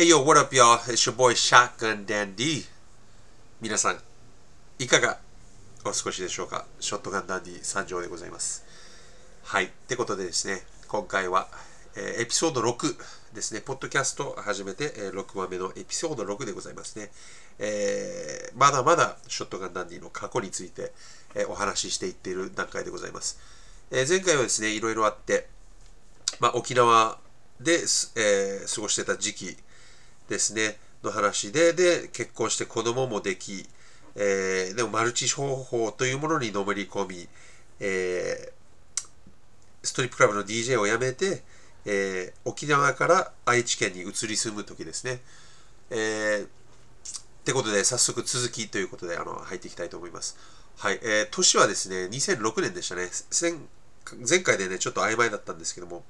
Hey yo, what up, y'all? It's your boy Shotgun Dandy. 皆さん、いかがお過ごしでしょうか？ショットガンダンディ参上でございます。はい。ってことでですね、今回は、えーエピソード6ですね、ポッドキャストを始めて、えー6話目のエピソード6でございますね。えーまだまだショットガンダンディの過去について、えお話ししていっている段階でございます。え前回はですね、いろいろあって、まあ、沖縄で、え過ごしてた時期ですねの話でで結婚して子供もでき、えーでもマルチ商法というものにのめり込み、えーストリップクラブの DJ を辞めて、えー沖縄から愛知県に移り住む時ですね。えーってことで早速続きということであの入っていきたいと思います。はい、えー年はですね2006年でしたね。前回でねちょっと曖昧だったんですけども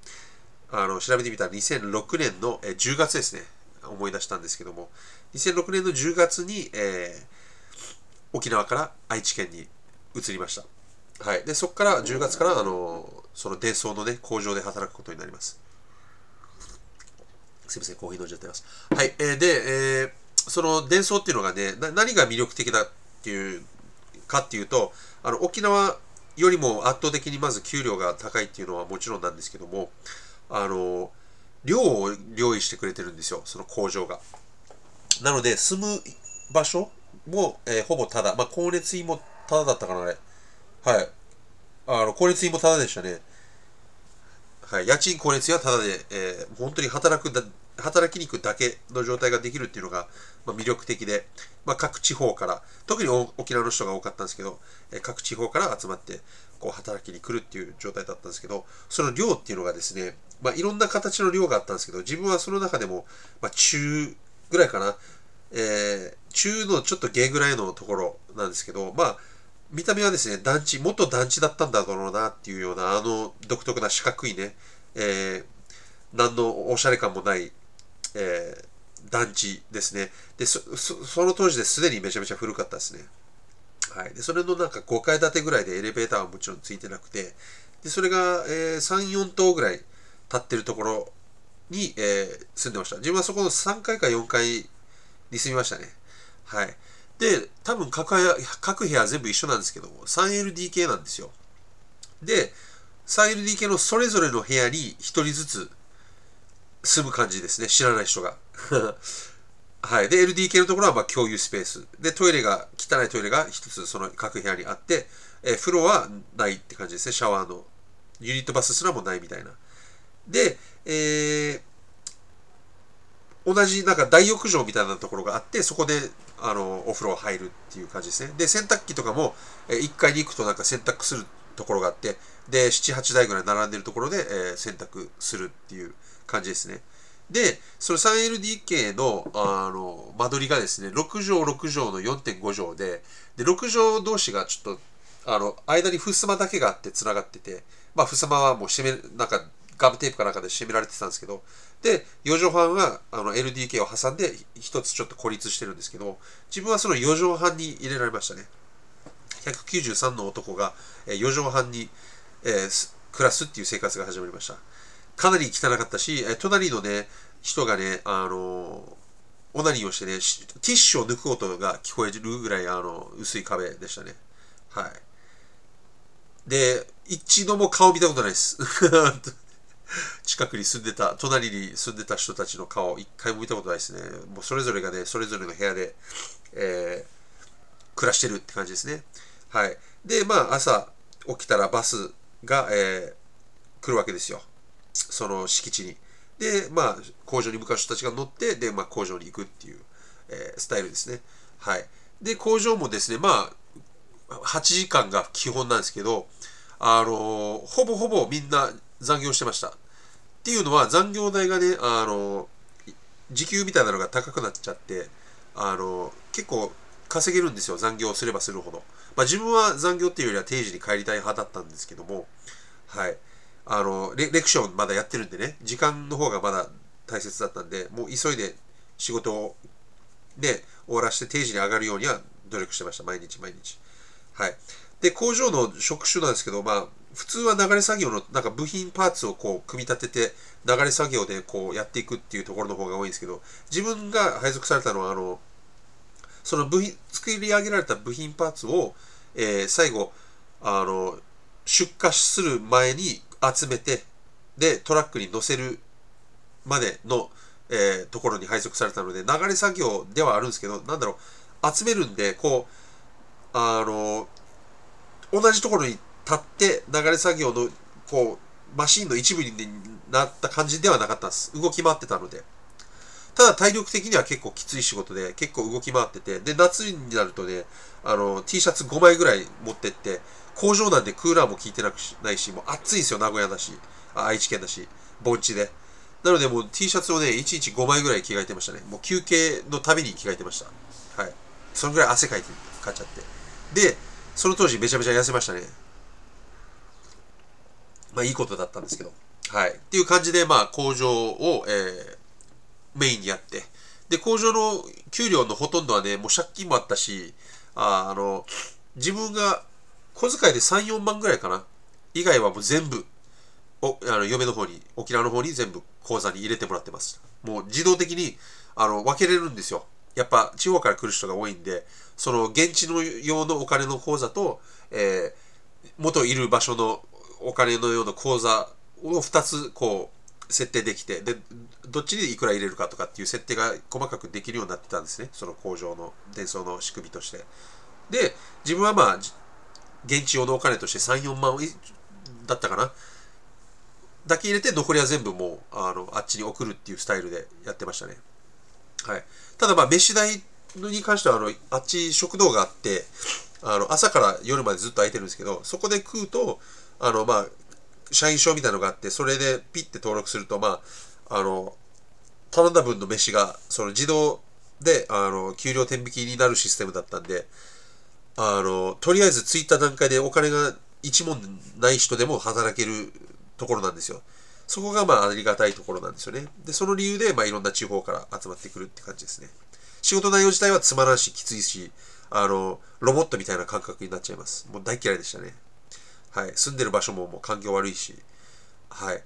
あの調べてみたら2006年のえ10月ですね思い出したんですけども2006年の10月に、えー沖縄から愛知県に移りました。はい、でそこから10月からあのその伝送のね工場で働くことになります。すみません、コーヒー飲んじゃってます。はい、えーで、えーその伝送っていうのがね、な何が魅力的だっていうかっていうと、あの沖縄よりも圧倒的にまず給料が高いっていうのはもちろんなんですけども、あの量を用意してくれてるんですよ、その工場が。なので、住む場所も、えーほぼただ、まあ、光熱費もただだったかな、あれ。はい。あの、光熱費もただでしたね。はい、家賃光熱費はただで、えー本当に働くだ働きに行くだけの状態ができるっていうのが、まあ、魅力的で、まあ、各地方から特に沖縄の人が多かったんですけど、えー各地方から集まってこう働きに来るっていう状態だったんですけどその寮っていうのがですね、まあ、いろんな形の寮があったんですけど自分はその中でも、まあ、中ぐらいかな、えー中のちょっと下ぐらいのところなんですけどまあ見た目はですね、団地、元団地だったんだろうなっていうような、あの独特な四角いね、えー何のおしゃれ感もない、えー団地ですね。でそ、その当時ですでにめちゃめちゃ古かったですね。はい。で、それのなんか5階建てぐらいでエレベーターはもちろんついてなくて、で、それが、えー3、4棟ぐらい立ってるところに、えー住んでました。自分はそこの3階か4階に住みましたね。はい。で、多分各部屋各部屋全部一緒なんですけども、3LDK なんですよ。で、3LDK のそれぞれの部屋に1人ずつ住む感じですね、知らない人が。はい。で、LDK のところはまあ共有スペース。で、トイレが、汚いトイレが一つその各部屋にあって、えー風呂はないって感じですね、シャワーの。ユニットバスすらもないみたいな。で、えー同じなんか大浴場みたいなところがあってそこであのお風呂入るっていう感じですねで洗濯機とかもえー1階に行くとなんか洗濯するところがあってで78台ぐらい並んでるところで、えー洗濯するっていう感じですねでその 3LDK のあの間取りがですね6畳6畳の4.5畳でで6畳同士がちょっとあの間に襖だけがあってつながっててまあ襖はもう閉めなんかガムテープかなんかで締められてたんですけどで4畳半はあの LDK を挟んで一つちょっと孤立してるんですけど自分はその4畳半に入れられましたね。193の男が4畳半に、えー暮らすっていう生活が始まりました。かなり汚かったし、え隣のね人がねあのーオナニーをしてねティッシュを抜く音が聞こえるぐらいあの薄い壁でしたね。はい。で一度も顔見たことないです。近くに住んでた隣に住んでた人たちの顔一回も見たことないですね。もうそれぞれがねそれぞれの部屋で、えー暮らしてるって感じですね。はい。でまあ朝起きたらバスが、えー来るわけですよ。その敷地に。でまあ工場に向かう人たちが乗ってで、まあ、工場に行くっていう、えースタイルですね。はい。で工場もですねまあ8時間が基本なんですけどあのほぼほぼみんな残業してました。っていうのは残業代がねあの時給みたいなのが高くなっちゃってあの結構稼げるんですよ。残業すればするほど、まあ、自分は残業っていうよりは定時に帰りたい派だったんですけども。はい。あのレレクションまだやってるんでね。時間の方がまだ大切だったんでもう急いで仕事をで終わらして定時に上がるようには努力してました。毎日毎日。はい。で、工場の職種なんですけど、まあ、普通は流れ作業の、なんか部品パーツをこう、組み立てて、流れ作業でこう、やっていくっていうところの方が多いんですけど、自分が配属されたのは、あの、その部品、作り上げられた部品パーツを、えー、最後、あの、出荷する前に集めて、で、トラックに乗せるまでの、えー、ところに配属されたので、流れ作業ではあるんですけど、なんだろう、集めるんで、こう、あの、同じところに立って流れ作業の、こう、マシンの一部になった感じではなかったんです。動き回ってたので。ただ体力的には結構きつい仕事で、結構動き回ってて、で、夏になるとね、あの、T シャツ5枚ぐらい持ってって、工場なんでクーラーも効いてなくしないし、もう暑いですよ、名古屋だし、愛知県だし、盆地で。なのでもう T シャツをね、1日5枚ぐらい着替えてましたね。もう休憩のたびに着替えてました。はい。そのぐらい汗かいて、かっちゃって。で、その当時めちゃめちゃ痩せましたね。まあいいことだったんですけど。はい。っていう感じで、まあ工場を、えー、メインにやって。で、工場の給料のほとんどはね、もう借金もあったし、ああの、自分が小遣いで3、4万ぐらいかな。以外はもう全部、おあの嫁の方に、沖縄の方に全部口座に入れてもらってます。もう自動的にあの分けれるんですよ。やっぱ地方から来る人が多いんで、その現地の用のお金の口座と、えー、元いる場所のお金のような口座を2つこう設定できて、で、どっちにいくら入れるかとかっていう設定が細かくできるようになってたんですね。その工場の伝送の仕組みとして。で、自分はまあ、現地用のお金として3、4万だったかな。だけ入れて残りは全部もうあのあっちに送るっていうスタイルでやってましたね。はい。ただまあ飯代に関してはあのあっち食堂があってあの朝から夜までずっと空いてるんですけどそこで食うとあのまあ社員証みたいなのがあってそれでピッて登録するとまああの頼んだ分の飯がその自動であの給料天引きになるシステムだったんであのとりあえず着いた段階でお金が一問ない人でも働けるところなんですよ。そこがまあありがたいところなんですよね。で、その理由でまあいろんな地方から集まってくるって感じですね。仕事内容自体はつまらんし、きついし、あの、ロボットみたいな感覚になっちゃいます。もう大嫌いでしたね。はい。住んでる場所ももう環境悪いし。はい。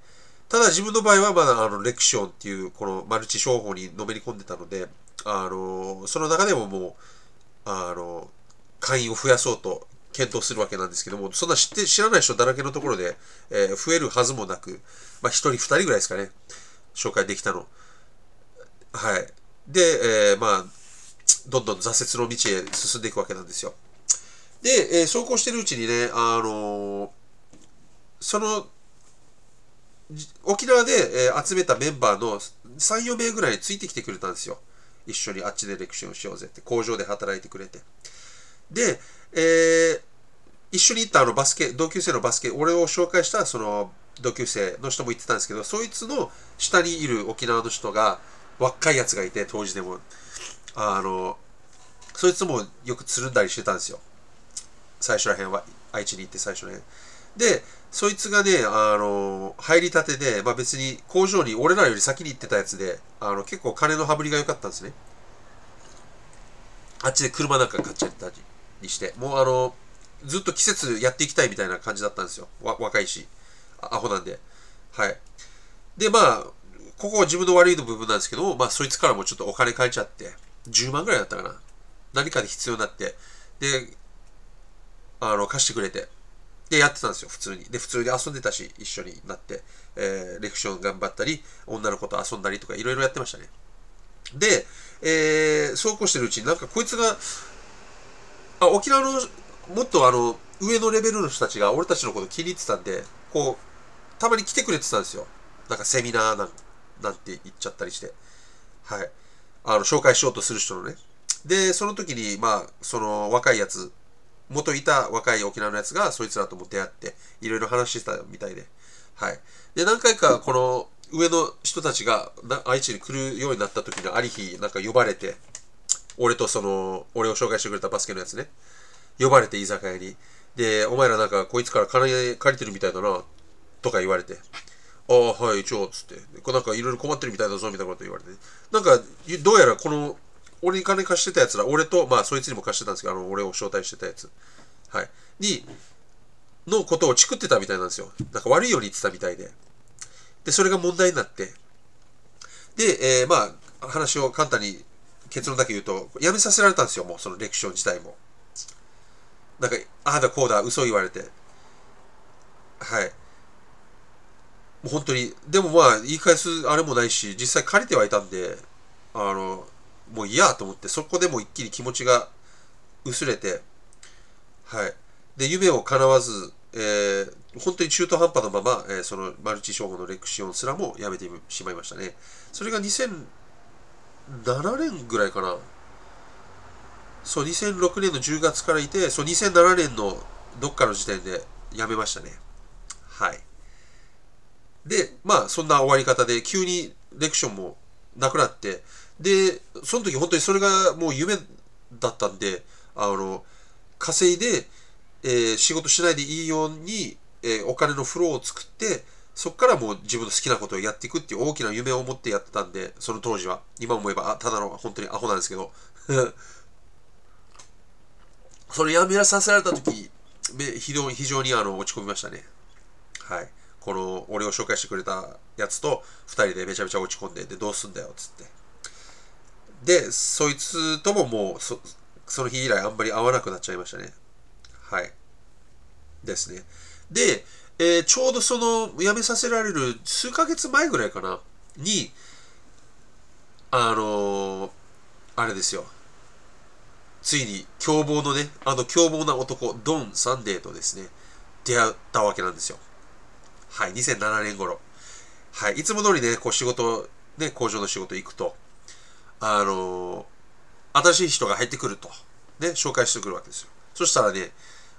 ただ自分の場合はまだあのレクションっていうこのマルチ商法にのめり込んでたので、あの、その中でももう、あの、会員を増やそうと検討するわけなんですけども、そんな知って知らない人だらけのところで、えー、増えるはずもなく、まあ、1人、2人ぐらいですかね、紹介できたの。はい。で、えー、まあ、どんどん挫折の道へ進んでいくわけなんですよ。で、えー、走行してるうちにね、あのー、その、沖縄で、えー、集めたメンバーの3、4名ぐらいについてきてくれたんですよ。一緒にあっちでレクションしようぜって、工場で働いてくれて。で、えー、一緒に行ったあのバスケ、同級生のバスケ、俺を紹介したその同級生の人も言ってたんですけど、そいつの下にいる沖縄の人が、若いやつがいて、当時でも、あの、そいつもよくつるんだりしてたんですよ。最初らへんは、愛知に行って最初らへん。で、そいつがね、あの、入りたてで、まあ別に工場に俺らより先に行ってたやつで、あの、結構金の羽振りが良かったんですね。あっちで車なんか買っちゃったりにして、もうあの、ずっと季節やっていきたいみたいな感じだったんですよ。若いし、アホなんで。はい。で、まあ、ここは自分の悪いの部分なんですけどまあ、そいつからもちょっとお金借りちゃって、10万ぐらいだったかな。何かで必要になって、で、あの、貸してくれて、で、やってたんですよ、普通に。で、普通に遊んでたし、一緒になって、えー、レクション頑張ったり、女の子と遊んだりとか、いろいろやってましたね。で、えー、そうこうしてるうちになんかこいつが、あ、沖縄の、もっとあの、上のレベルの人たちが俺たちのこと気に入ってたんで、こう、たまに来てくれてたんですよ。なんかセミナーなんなんて言っちゃったりして。はい。あの、紹介しようとする人のね。で、その時に、まあ、その若いやつ、元いた若い沖縄のやつが、そいつらとも出会って、いろいろ話してたみたいで。はい。で、何回かこの上の人たちが愛知に来るようになった時にあり日、なんか呼ばれて、俺とその、俺を紹介してくれたバスケのやつね、呼ばれて居酒屋に。で、お前らなんかこいつから金借りてるみたいだな、とか言われて。ああ、はい、一応、つって。なんかいろいろ困ってるみたいだぞ、みたいなこと言われて。なんか、どうやらこの、俺に金貸してたやつら、俺と、まあ、そいつにも貸してたんですけど、あの、俺を招待してたやつ。はい。に、のことをチクってたみたいなんですよ。なんか悪いように言ってたみたいで。で、それが問題になって。で、えー、まあ、話を簡単に結論だけ言うと、やめさせられたんですよ、もうそのレクション自体も。なんか、ああだこうだ、嘘言われて。はい。もう本当に、でもまあ、言い返すあれもないし、実際借りてはいたんで、あの、もう嫌と思って、そこでも一気に気持ちが薄れて、はい。で、夢を叶わず、えー、本当に中途半端なまま、えー、そのマルチ称号のレクシオンすらもやめてしまいましたね。それが7年ぐらいかな。そう、2006年の10月からいて、そう、2007年のどっかの時点でやめましたね。はい。で、まあ、そんな終わり方で、急にレクションもなくなって、で、その時本当にそれがもう夢だったんで、あの、稼いで、えー、仕事しないでいいように、えー、お金のフローを作って、そこからもう自分の好きなことをやっていくっていう大きな夢を持ってやってたんで、その当時は。今思えば、ただの本当にアホなんですけど。それやめさせられた時、非常に非常にあの落ち込みましたね。はい。この俺を紹介してくれたやつと2人でめちゃめちゃ落ち込んで、で、どうすんだよ、っつって。で、そいつとももうそ、その日以来あんまり会わなくなっちゃいましたね。はい。ですね。で、えー、ちょうどその辞めさせられる数ヶ月前ぐらいかな、に、あのー、あれですよ。ついに凶暴のね、あの凶暴な男、ドン・サンデーとですね、出会ったわけなんですよ。はい、2007年頃。はい、いつも通りね、こう仕事、ね、工場の仕事行くと、あのー、新しい人が入ってくると、ね、紹介してくるわけですよ。そしたらね、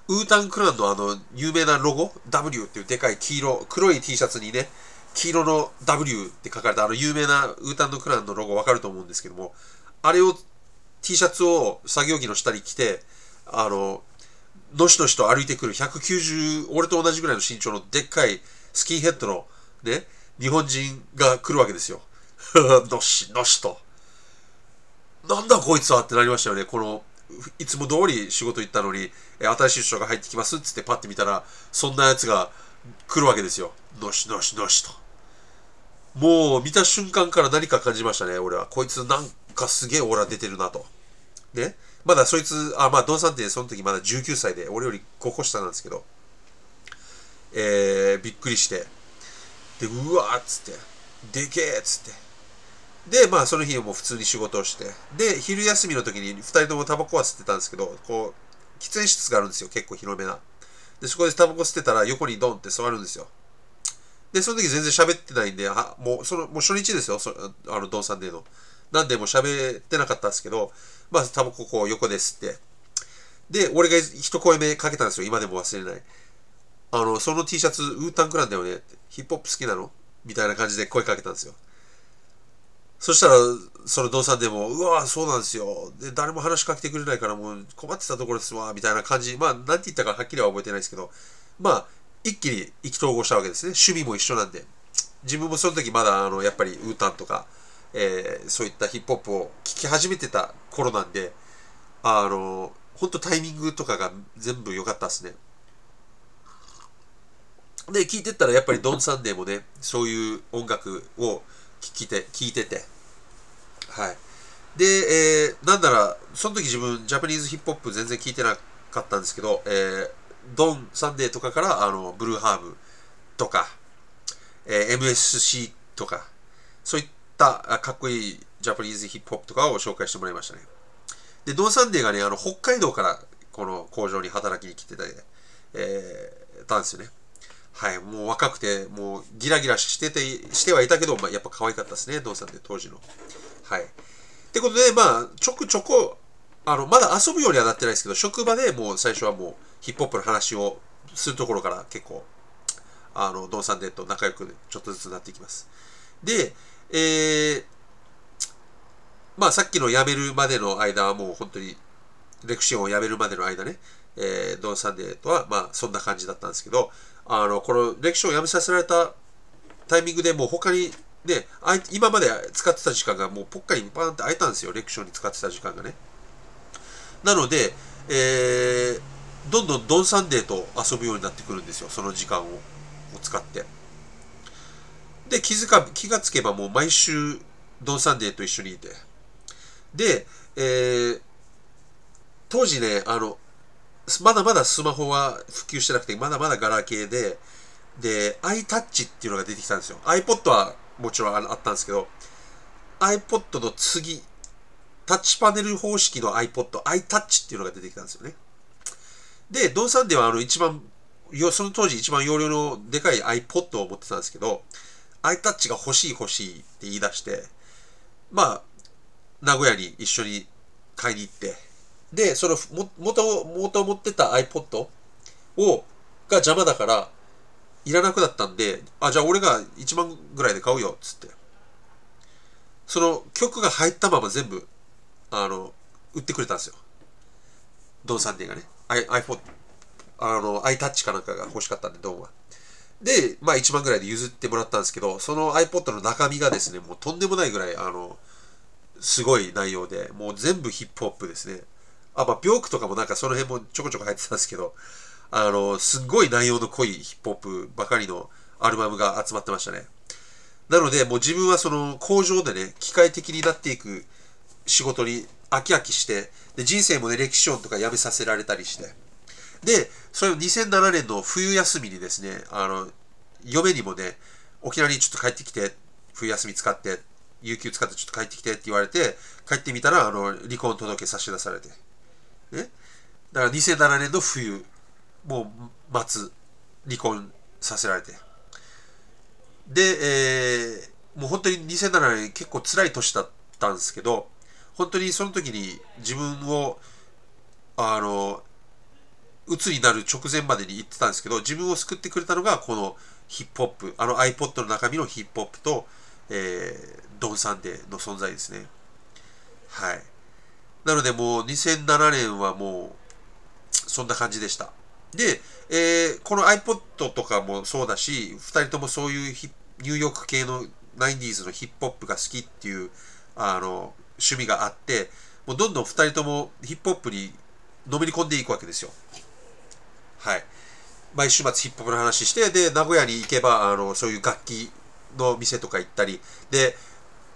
ウータンクランのあの、有名なロゴ、W っていうでかい黄色、黒い T シャツにね、黄色の W って書かれたあの有名なウータンのクランのロゴわかると思うんですけども、あれを T シャツを作業着の下に着て、あの、のしのしと歩いてくる190、俺と同じぐらいの身長のでっかいスキンヘッドのね、日本人が来るわけですよ。のしのしと。なんだこいつはってなりましたよね。この、いつも通り仕事行ったのに、新しい人が入ってきますっつってパッて見たら、そんなやつが来るわけですよ。のしのしのしと。もう見た瞬間から何か感じましたね、俺は。こいつなんかすげえオーラ出てるなと。ね。まだそいつ、あ、まあ、ドンさんってその時まだ19歳で、俺より5個下なんですけど、えー、びっくりして、で、うわーっつって、でけえっつって、で、まあ、その日も普通に仕事をして、で、昼休みの時に2人ともタバコは吸ってたんですけど、こう、喫煙室があるんですよ、結構広めな。で、そこでタバコ吸ってたら横にドンって座るんですよ。で、その時全然喋ってないんで、あもう、その、もう初日ですよ、そあの、ドンさんでの。なんで、もう喋ってなかったんですけど、まあ、タバコこう横で吸って。で、俺が一声目かけたんですよ、今でも忘れない。あの、その T シャツ、ウータンクランだよねヒップホップ好きなの？みたいな感じで声かけたんですよ。そしたら、その動産でも、うわそうなんですよ。で、誰も話しかけてくれないから、もう困ってたところですわ、みたいな感じ。まあ、なんて言ったかはっきりは覚えてないですけど、まあ、一気に意気投合したわけですね。趣味も一緒なんで。自分もその時まだ、あの、やっぱり、ウータンとか、えー、そういったヒップホップを聴き始めてた頃なんで、あの、本当タイミングとかが全部良かったですね。で、聞いてったらやっぱりドン・サンデーもね、そういう音楽を聴いて、聞いてて、はい。で、えー、なんなら、その時自分、ジャパニーズヒップホップ全然聞いてなかったんですけど、えー、ドン・サンデーとかから、あの、 BLUE HERB とか、えー、MSC とか、そういったかっこいい Japanese hip hop とかを紹介してもらいましたね。で、ドン・サンデーがね、あの、北海道からこの工場に働きに来てた、えー、たんですよね。はい、もう若くて、もうギラギラしてて、してはいたけど、まあ、やっぱ可愛かったですね、ドンさんって当時の。はい。ってことで、まあ、ちょくちょこ、あの、まだ遊ぶようにはなってないですけど、職場でもう最初はもうヒップホップの話をするところから結構、あの、ドンさんでと仲良くちょっとずつなっていきます。で、えー、まあさっきの辞めるまでの間はもう本当に、レクシオンを辞めるまでの間ね、えー、ドン・サンデーとはまあそんな感じだったんですけど、あの、このレクションを辞めさせられたタイミングでもう他にね、今まで使ってた時間がもうぽっかりパーンって開いたんですよ。レクションに使ってた時間がね。なので、えー、どんどんドンサンデーと遊ぶようになってくるんですよその時間を使ってで気づか気がつけばもう毎週ドンサンデーと一緒にいてで、えー、当時ねあのまだまだスマホは普及してなくてまだまだガラケーでで iTouch っていうのが出てきたんですよ iPod はもちろんあったんですけど iPod の次タッチパネル方式の iPod、iTouch っていうのが出てきたんですよね。で、ドンサンデはあの一番、その当時一番容量のでかい iPod を持ってたんですけど、iTouch が欲しい欲しいって言い出して、まあ、名古屋に一緒に買いに行って、で、そのも、元、元持ってた iPod を、が邪魔だから、いらなくなったんで、あ、じゃあ俺が1万ぐらいで買うよ、っつって。その曲が入ったまま全部あの、売ってくれたんですよ。ドンサンデーがね。iPhone、あの、iTouch かなんかが欲しかったんで、ドンは。で、まあ1万ぐらいで譲ってもらったんですけど、その iPod の中身がですね、もうとんでもないぐらい、あの、すごい内容で、もう全部ヒップホップですね。あ、まあ、ビョークとかもなんかその辺もちょこちょこ入ってたんですけど、あの、すんごい内容の濃いヒップホップばかりのアルバムが集まってましたね。なので、もう自分はその工場でね、機械的になっていく仕事に飽き飽きして、で、人生もね、歴史音とかやめさせられたりして。で、それを2007年の冬休みにですね、あの、嫁にもね、沖縄にちょっと帰ってきて、冬休み使って、有給使ってちょっと帰ってきてって言われて、帰ってみたら、あの、離婚届け差し出されて。ね。だから2007年の冬、もう、末、離婚させられて。で、えー、もう本当に2007年結構辛い年だったんですけど、本当にその時に自分をあの鬱になる直前までに言ってたんですけど自分を救ってくれたのがこのヒップホップあの iPod の中身のヒップホップと、えー、ドン・サンデーの存在ですね。はい。なのでもう2007年はもうそんな感じでした。で、えー、この iPod とかもそうだし2人ともそういうニューヨーク系の 90s のヒップホップが好きっていうあの趣味があってもうどんどん2人ともヒップホップにのめり込んでいくわけですよ。はい。毎週末ヒップホップの話してで名古屋に行けばあのそういう楽器の店とか行ったりで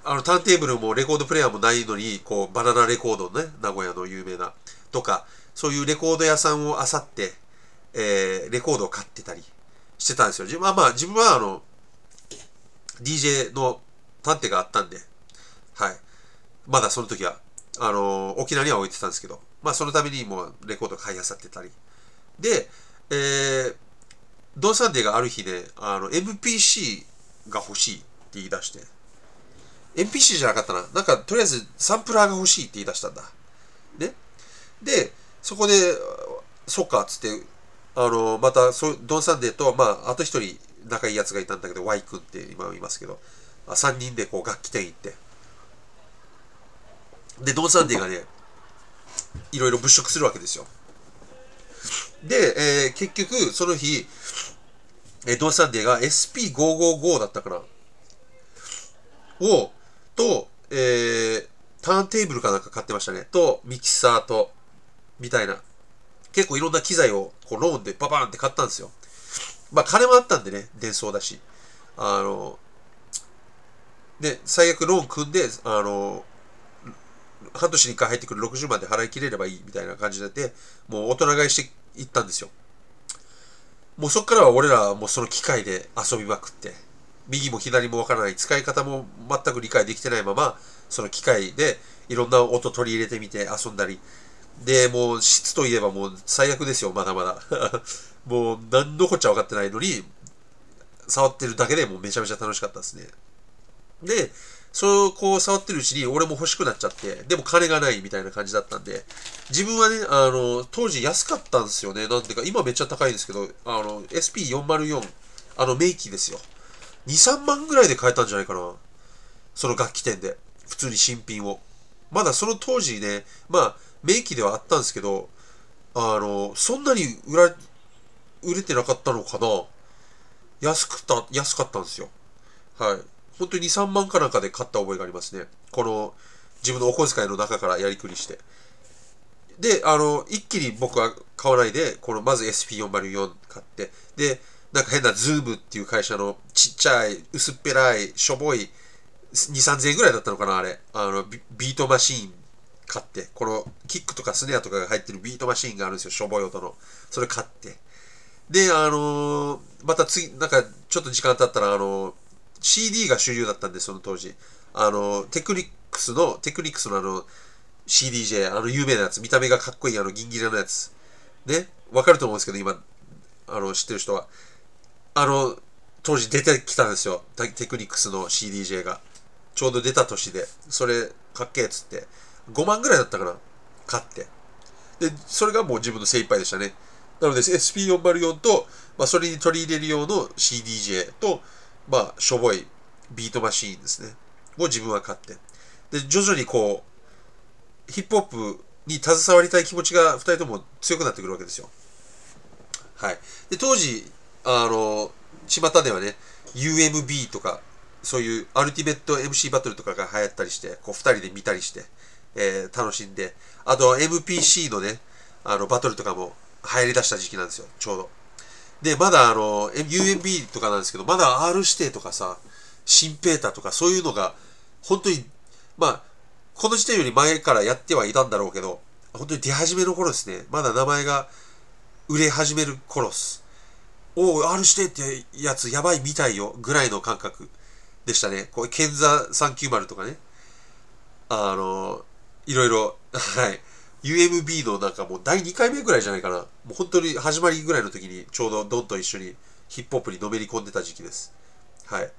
あのターンテーブルもレコードプレーヤーもないのにこうバナナレコードね名古屋の有名なとかそういうレコード屋さんを漁って、えー、レコードを買ってたりしてたんですよ自分はまあ自分はあの DJ の探偵があったんではいまだその時は、あのー、沖縄には置いてたんですけど、まあそのためにもレコード買いあさってたり。で、えー、ドンサンデーがある日ね、あの、MPC が欲しいって言い出して、MPC じゃなかったな。なんか、とりあえずサンプラーが欲しいって言い出したんだ。ね。で、そこで、そっか、つって、あの、また、そうドンサンデーと、まあ、あと一人仲いいやつがいたんだけど、Y 君って今いますけど、あ3人でこう楽器店行って、で、ドン・サンデーがね、いろいろ物色するわけですよ。で、えー、結局、その日、えー、ドン・サンデーが SP555 だったかなを、と、えー、ターンテーブルかなんか買ってましたね。と、ミキサーと、みたいな。結構いろんな機材をこうローンでババーンって買ったんですよ。まあ金もあったんでね、伝送だし。あの、で、最悪ローン組んで、あの、半年に1回入ってくる60万で払い切れればいいみたいな感じで、もう大人買いしていったんですよ。もうそっからは俺らはもうその機械で遊びまくって、右も左もわからない、使い方も全く理解できてないまま、その機械でいろんな音取り入れてみて遊んだり、で、もう質といえばもう最悪ですよ、まだまだ。もう何のこっちゃ分かってないのに、触ってるだけでもうめちゃめちゃ楽しかったですね。で、そうこう触ってるうちに俺も欲しくなっちゃって、でも金がないみたいな感じだったんで、自分はね、あの、当時安かったんですよね。なんていうか、今めっちゃ高いんですけど、あの、SP404、あの、メイキーですよ。2、3万ぐらいで買えたんじゃないかな。その楽器店で。普通に新品を。まだその当時ね、まあ、メイキではあったんですけど、あの、そんなに売ら、売れてなかったのかな安くた、安かったんですよ。はい。本当に2、3万かなんかで買った覚えがありますね。この自分のお小遣いの中からやりくりして。で、あの、一気に僕は買わないで、このまず SP404 買って、で、なんか変な ZOOM っていう会社のちっちゃい、薄っぺらい、しょぼい、2、3000円ぐらいだったのかな、あれ。あの、ビートマシーン買って、このキックとかスネアとかが入ってるビートマシンがあるんですよ、しょぼい音の。それ買って。で、あのー、また次、なんかちょっと時間経ったら、あのー、CD が主流だったんで、その当時。あのー、テクニックスの、テクニックスのあの、CDJ、あの有名なやつ、見た目がかっこいいあの銀ギラのやつ。ね、わかると思うんですけど、今、あの、知ってる人は。あの、当時出てきたんですよ。テクニックスの CDJ が。ちょうど出た年で。それ、かっけえっつって。5万ぐらいだったかな。買って。で、それがもう自分の精一杯でしたね。なので SP404 と、まあ、それに取り入れる用の CDJ と、まあ、しょぼいビートマシーンですね。を自分は買って。で、徐々にこう、ヒップホップに携わりたい気持ちが2人とも強くなってくるわけですよ。はい。で、当時、あの、巷ではね、UMB とか、そういうアルティメット MC バトルとかが流行ったりして、こう2人で見たりして、えー、楽しんで、あと MPC のね、あの、バトルとかも流行り出した時期なんですよ、ちょうど。で、まだあの、UMB とかなんですけど、まだ R 指定とかさ、シンペーターとかそういうのが、本当に、まあ、この時点より前からやってはいたんだろうけど、本当に出始めの頃ですね。まだ名前が売れ始める頃っす。おお、R 指定ってやつやばいみたいよ、ぐらいの感覚でしたね。こう、ケンザ390とかね。あの、いろいろ、はい。UMB のなんかもう第2回目ぐらいじゃないかな。もう本当に始まりぐらいの時にちょうどドンと一緒にヒップホップにのめり込んでた時期です。はい。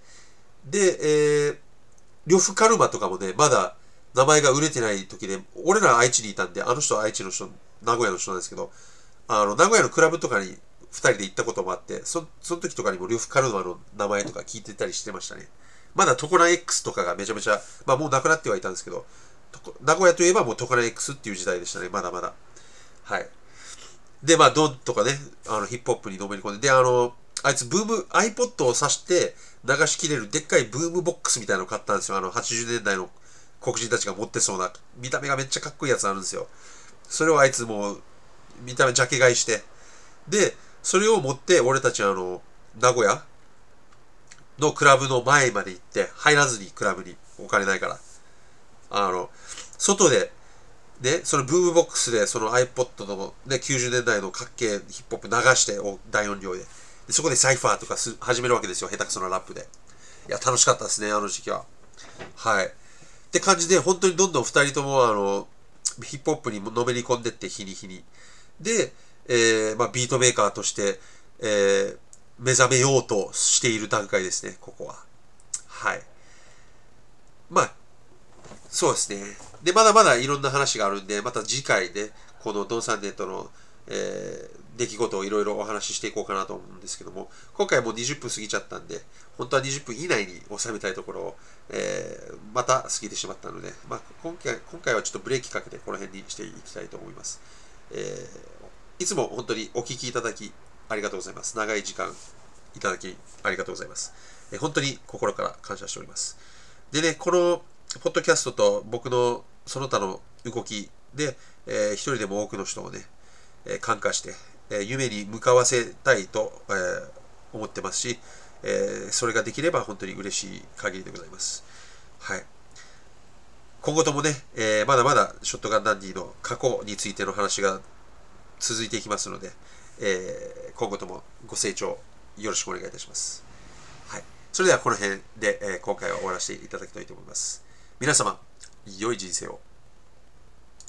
で、えー、呂布カルマとかもね、まだ名前が売れてない時で、俺ら愛知にいたんで、あの人は愛知の人、名古屋の人なんですけど、あの、名古屋のクラブとかに2人で行ったこともあって、そその時とかにも呂布カルマの名前とか聞いてたりしてましたね。まだトコナ X とかがめちゃめちゃ、まあもうなくなってはいたんですけど、名古屋といえばもうトカナ X っていう時代でしたね、まだまだ。はい。で、まあ、ドンとかね、あの、ヒップホップにのめり込んで、で、あの、あいつ、ブーム、iPod を挿して流し切れるでっかいブームボックスみたいなのを買ったんですよ。あの、80年代の黒人たちが持ってそうな、見た目がめっちゃかっこいいやつあるんですよ。それをあいつもう、見た目ジャケ買いして、で、それを持って、俺たちあの、名古屋のクラブの前まで行って、入らずにクラブにお金ないから。あの、外で、ね、そのブームボックスでその iPod の、ね、90年代のかっけえヒップホップ流して大音量で。でそこでサイファーとかす始めるわけですよ下手くそなラップで。いや楽しかったですねあの時期は。はい。って感じで本当にどんどん2人ともあのヒップホップにのめり込んでって日に日に。で、えーまあ、ビートメーカーとして、えー、目覚めようとしている段階ですねここは。はい。まあそうですね。で、まだまだいろんな話があるんで、また次回で、このドン・サンデーとの、えー、出来事をいろいろお話ししていこうかなと思うんですけども、今回もう20分過ぎちゃったんで、本当は20分以内に収めたいところを、えー、また過ぎてしまったので、まあ、今回今回はちょっとブレーキかけてこの辺にしていきたいと思います。えー、いつも本当にお聞きいただきありがとうございます。長い時間いただきありがとうございます。えー、本当に心から感謝しております。でね、このポッドキャストと僕のその他の動きで、えー、一人でも多くの人をね、えー、感化して、えー、夢に向かわせたいと、えー、思ってますし、えー、それができれば本当に嬉しい限りでございます。はい。今後ともね、えー、まだまだショットガンダンディの過去についての話が続いていきますので、えー、今後ともご清聴よろしくお願いいたします。はい。それではこの辺で、えー、今回は終わらせていただきたいと思います。皆様、良い人生を。